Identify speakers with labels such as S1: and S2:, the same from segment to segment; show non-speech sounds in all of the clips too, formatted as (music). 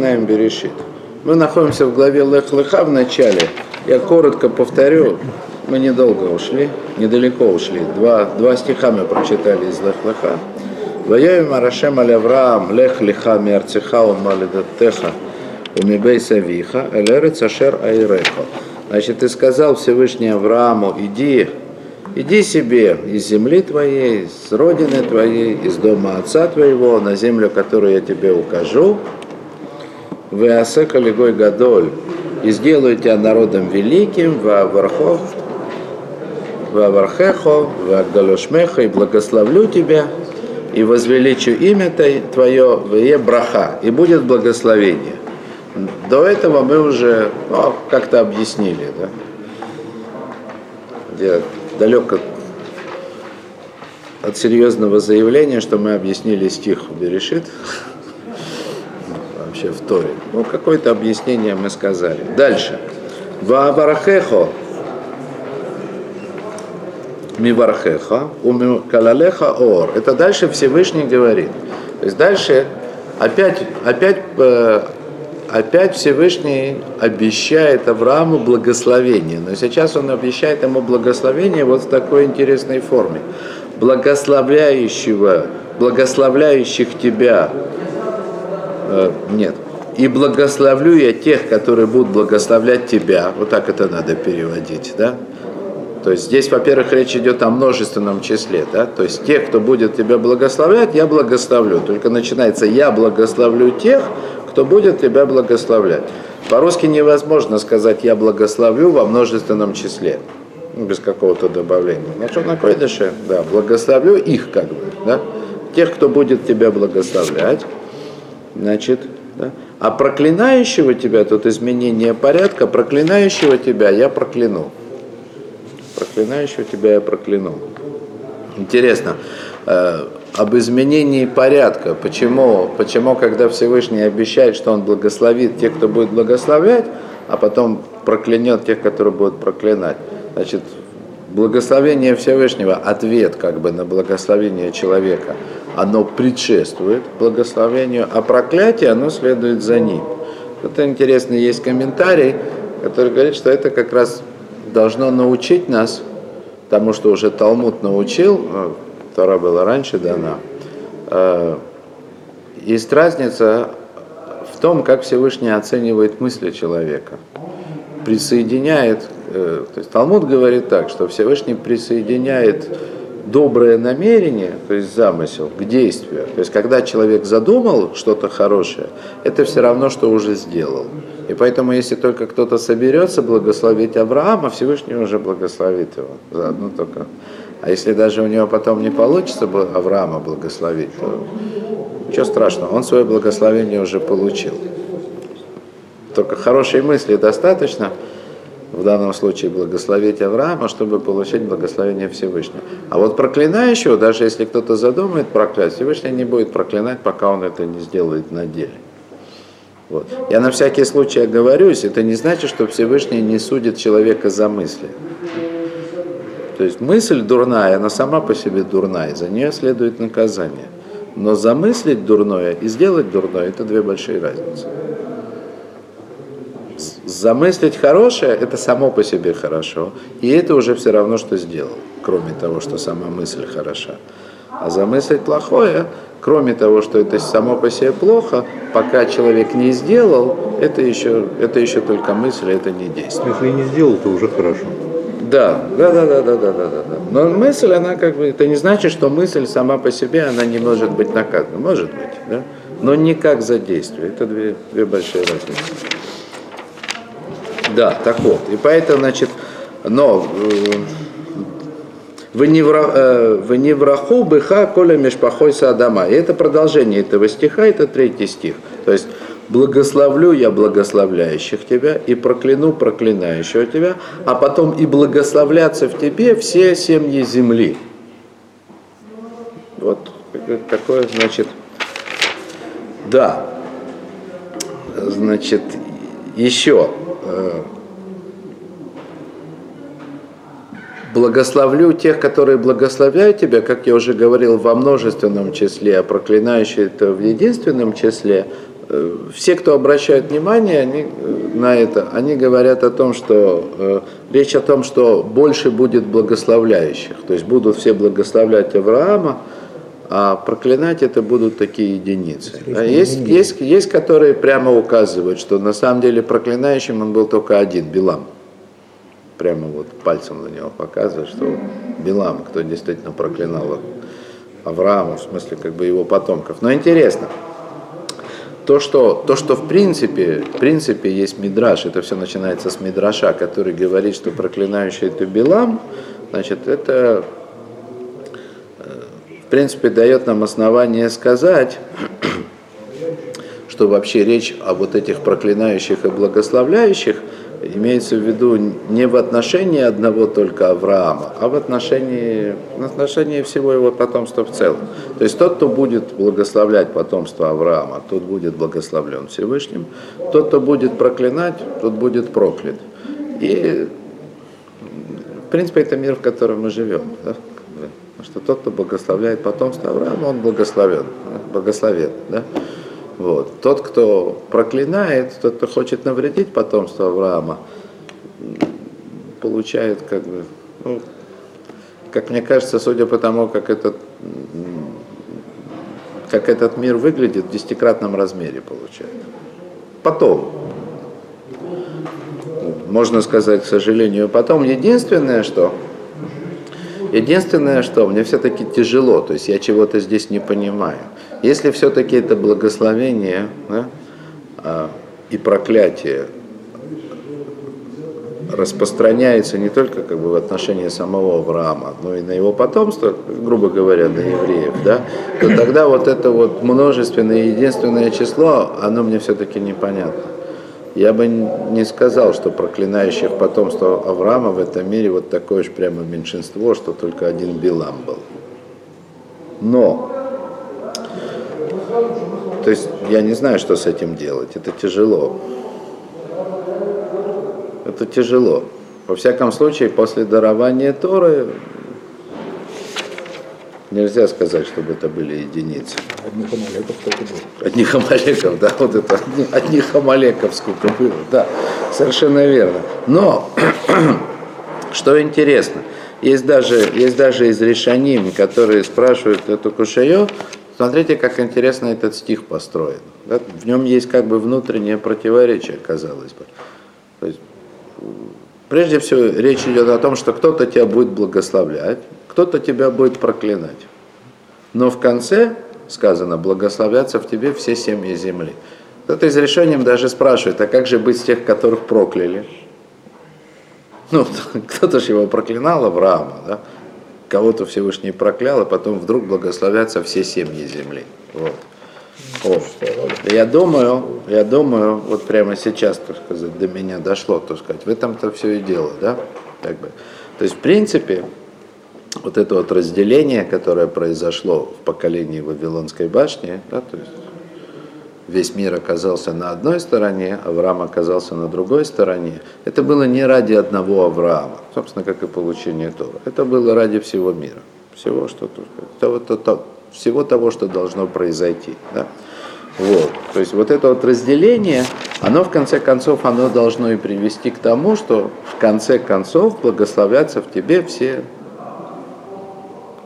S1: Начинаем Берешит. Мы находимся в главе Лех Леха в начале. Я коротко повторю, мы недолго ушли, недалеко ушли. Два, два стиха мы прочитали из Лех Леха. Воюем Арашем Аль Авраам, Лех Леха Миарцеха Умалидаттеха, Умибей Савиха, Элерец Ашер Айрехо. Значит, ты сказал Всевышний Аврааму, иди, иди себе из земли твоей, с родины твоей, из дома отца твоего, на землю, которую я тебе укажу, вы асека лигой гадоль, и сделаю тебя народом великим, в Авархов, в Авархехо, в Агдалошмехо, и благословлю тебя, и возвеличу имя твое, в Ебраха, и будет благословение. До этого мы уже ну, как-то объяснили, да? Я далек от, от серьезного заявления, что мы объяснили стих Берешит, вообще в Торе. Ну, какое-то объяснение мы сказали. Дальше. Ваабарахехо мивархеха, калалеха ор. Это дальше Всевышний говорит. То есть дальше опять, опять, э, опять Всевышний обещает Аврааму благословение. Но сейчас он обещает ему благословение вот в такой интересной форме. Благословляющего, благословляющих тебя, нет, и благословлю я тех, которые будут благословлять тебя. Вот так это надо переводить, да? То есть здесь, во-первых, речь идет о множественном числе, да? То есть тех, кто будет тебя благословлять, я благословлю. Только начинается «я благословлю тех, кто будет тебя благословлять». По-русски невозможно сказать «я благословлю» во множественном числе, ну, без какого-то добавления. На что на койдыше, да, благословлю их как бы, да? Тех, кто будет тебя благословлять, значит, да? А проклинающего тебя, тут изменение порядка, проклинающего тебя я прокляну проклинающего тебя я прокляну. Интересно, э, об изменении порядка. Почему, почему, когда Всевышний обещает, что Он благословит тех, кто будет благословлять, а потом проклянет тех, которые будут проклинать? Значит, благословение Всевышнего, ответ как бы на благословение человека, оно предшествует благословению, а проклятие, оно следует за ним. Это интересно, есть комментарий, который говорит, что это как раз должно научить нас тому, что уже Талмуд научил, э, Тора была раньше дана, э, есть разница в том, как Всевышний оценивает мысли человека. Присоединяет, э, то есть Талмуд говорит так, что Всевышний присоединяет доброе намерение, то есть замысел, к действию. То есть когда человек задумал что-то хорошее, это все равно, что уже сделал. И поэтому, если только кто-то соберется благословить Авраама, Всевышний уже благословит его заодно только. А если даже у него потом не получится Авраама благословить, то ничего страшного, он свое благословение уже получил. Только хорошей мысли достаточно, в данном случае благословить Авраама, чтобы получить благословение Всевышнего. А вот проклинающего, даже если кто-то задумает проклять, Всевышний не будет проклинать, пока он это не сделает на деле. Вот. Я на всякий случай оговорюсь, это не значит, что Всевышний не судит человека за мысли. То есть мысль дурная, она сама по себе дурная, за нее следует наказание. Но замыслить дурное и сделать дурное – это две большие разницы. Замыслить хорошее – это само по себе хорошо, и это уже все равно, что сделал, кроме того, что сама мысль хороша. А замыслить плохое Кроме того, что это само по себе плохо, пока человек не сделал, это еще, это еще только мысль, это не действие.
S2: Если не сделал, то уже хорошо.
S1: Да, да, да, да, да, да, да, да. Но мысль, она как бы, это не значит, что мысль сама по себе, она не может быть наказана. Может быть, да? Но не как за действие. Это две, две большие разницы. Да, так вот. И поэтому, значит, но э, в невраху быха коля межпахой садама. И это продолжение этого стиха, это третий стих. То есть благословлю я благословляющих тебя и прокляну проклинающего тебя, а потом и благословляться в тебе все семьи земли. Вот такое, значит, да, значит, еще э, Благословлю тех, которые благословляют тебя, как я уже говорил, во множественном числе, а проклинающие это в единственном числе. э, все, кто обращает внимание они, э, на это, они говорят о том, что э, речь о том, что больше будет благословляющих. То есть будут все благословлять Авраама, а проклинать это будут такие единицы. А есть, есть, есть, которые прямо указывают, что на самом деле проклинающим он был только один, Билам. Прямо вот пальцем на него показывает, что Билам, кто действительно проклинал Авраама, в смысле как бы его потомков. Но интересно, то, что, то, что в принципе, в принципе есть мидраж, это все начинается с мидраша, который говорит, что проклинающий это Билам, значит, это в принципе, дает нам основание сказать, что вообще речь о вот этих проклинающих и благословляющих имеется в виду не в отношении одного только Авраама, а в отношении, в отношении всего его потомства в целом. То есть тот, кто будет благословлять потомство Авраама, тот будет благословлен Всевышним, тот, кто будет проклинать, тот будет проклят. И, в принципе, это мир, в котором мы живем. Да? Что тот, кто благословляет потомство Авраама, он благословен, благословен. Да? Вот. Тот, кто проклинает, тот, кто хочет навредить потомство Авраама, получает, как бы, ну, как мне кажется, судя по тому, как этот, как этот мир выглядит, в десятикратном размере получает. Потом, можно сказать, к сожалению, потом единственное, что Единственное, что мне все-таки тяжело, то есть я чего-то здесь не понимаю. Если все-таки это благословение да, а, и проклятие распространяется не только как бы в отношении самого Авраама, но и на его потомство, грубо говоря, на евреев, да, то тогда вот это вот множественное единственное число, оно мне все-таки непонятно. Я бы не сказал, что проклинающих потомство Авраама в этом мире вот такое же прямо меньшинство, что только один Билам был. Но, то есть я не знаю, что с этим делать, это тяжело. Это тяжело. Во всяком случае, после дарования Торы Нельзя сказать, чтобы это были единицы.
S2: Одних амалеков сколько было?
S1: Одних амалеков, да, вот это, одних амалеков сколько было, да, совершенно верно. Но, (clears throat) что интересно, есть даже, есть даже из решений, которые спрашивают эту кушаю, смотрите, как интересно этот стих построен. Да? В нем есть как бы внутреннее противоречие, казалось бы. То есть, прежде всего, речь идет о том, что кто-то тебя будет благословлять, кто-то тебя будет проклинать. Но в конце сказано, благословятся в тебе все семьи земли. Кто-то из решением даже спрашивает, а как же быть с тех, которых прокляли? Ну, (laughs) кто-то же его проклинал, Авраама, да? Кого-то Всевышний проклял, а потом вдруг благословятся все семьи земли. Вот. О. Я думаю, я думаю, вот прямо сейчас, так сказать, до меня дошло, так сказать, в этом-то все и дело, да? Как бы. То есть, в принципе, вот это вот разделение, которое произошло в поколении Вавилонской башни, да, то есть весь мир оказался на одной стороне, Авраам оказался на другой стороне, это было не ради одного Авраама, собственно, как и получение Тора. Это было ради всего мира, всего, что, того, то, то, всего того, что должно произойти. Да? Вот. То есть вот это вот разделение, оно в конце концов, оно должно и привести к тому, что в конце концов благословятся в тебе все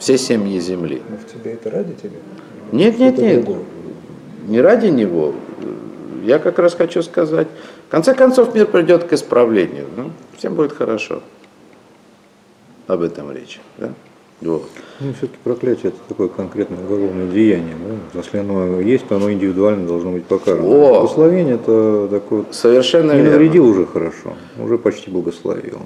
S1: все семьи земли.
S2: Но в тебе это ради тебя?
S1: Нет, нет, нет. Не ради него. Я как раз хочу сказать, в конце концов мир придет к исправлению. Ну, всем будет хорошо. Об этом речь. Да?
S2: Вот. Ну, все-таки проклятие это такое конкретное уголовное деяние. Да? Если оно есть, то оно индивидуально должно быть покарано. О! Благословение это такое.
S1: Совершенно
S2: не
S1: верно.
S2: навредил уже хорошо, уже почти благословил.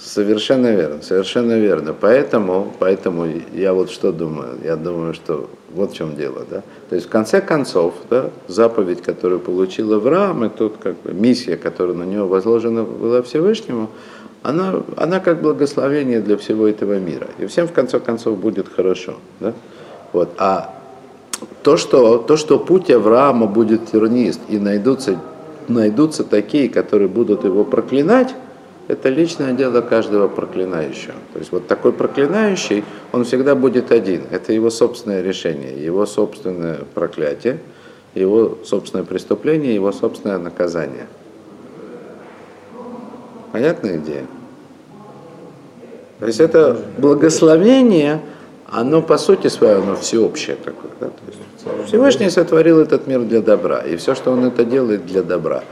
S1: Совершенно верно, совершенно верно. Поэтому, поэтому я вот что думаю, я думаю, что вот в чем дело, да. То есть в конце концов, да, заповедь, которую получил Авраам, и тут как бы миссия, которая на него возложена была Всевышнему, она, она как благословение для всего этого мира. И всем в конце концов будет хорошо. Да? Вот. А то что, то, что путь Авраама будет тернист, и найдутся, найдутся такие, которые будут его проклинать, это личное дело каждого проклинающего. То есть вот такой проклинающий, он всегда будет один. Это его собственное решение, его собственное проклятие. его собственное преступление, его собственное наказание. Понятная идея? То есть это благословение, оно по сути своей, оно всеобщее такое. Да? То есть Всевышний сотворил этот мир для добра, и все, что он это делает, для добра.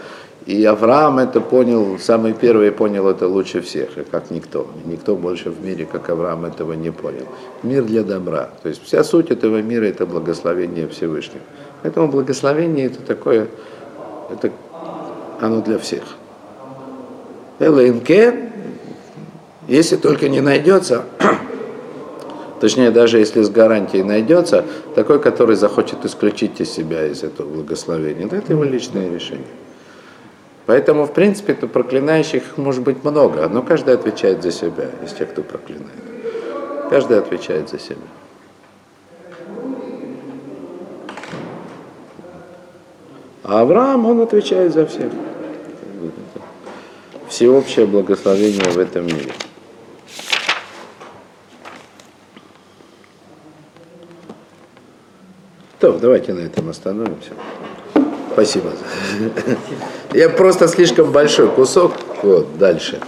S1: И Авраам это понял, самый первый понял это лучше всех, и как никто. Никто больше в мире, как Авраам, этого не понял. Мир для добра. То есть вся суть этого мира это благословение Всевышнего. Поэтому благословение это такое, это оно для всех. ЛНК, если только не найдется, (clears throat) точнее даже если с гарантией найдется, такой, который захочет исключить из себя из этого благословения, то это его личное решение. Поэтому, в принципе, то проклинающих может быть много, но каждый отвечает за себя, из тех, кто проклинает. Каждый отвечает за себя. А Авраам, он отвечает за всех. Всеобщее благословение в этом мире. То, давайте на этом остановимся. Спасибо. Я просто слишком большой кусок. Вот, дальше.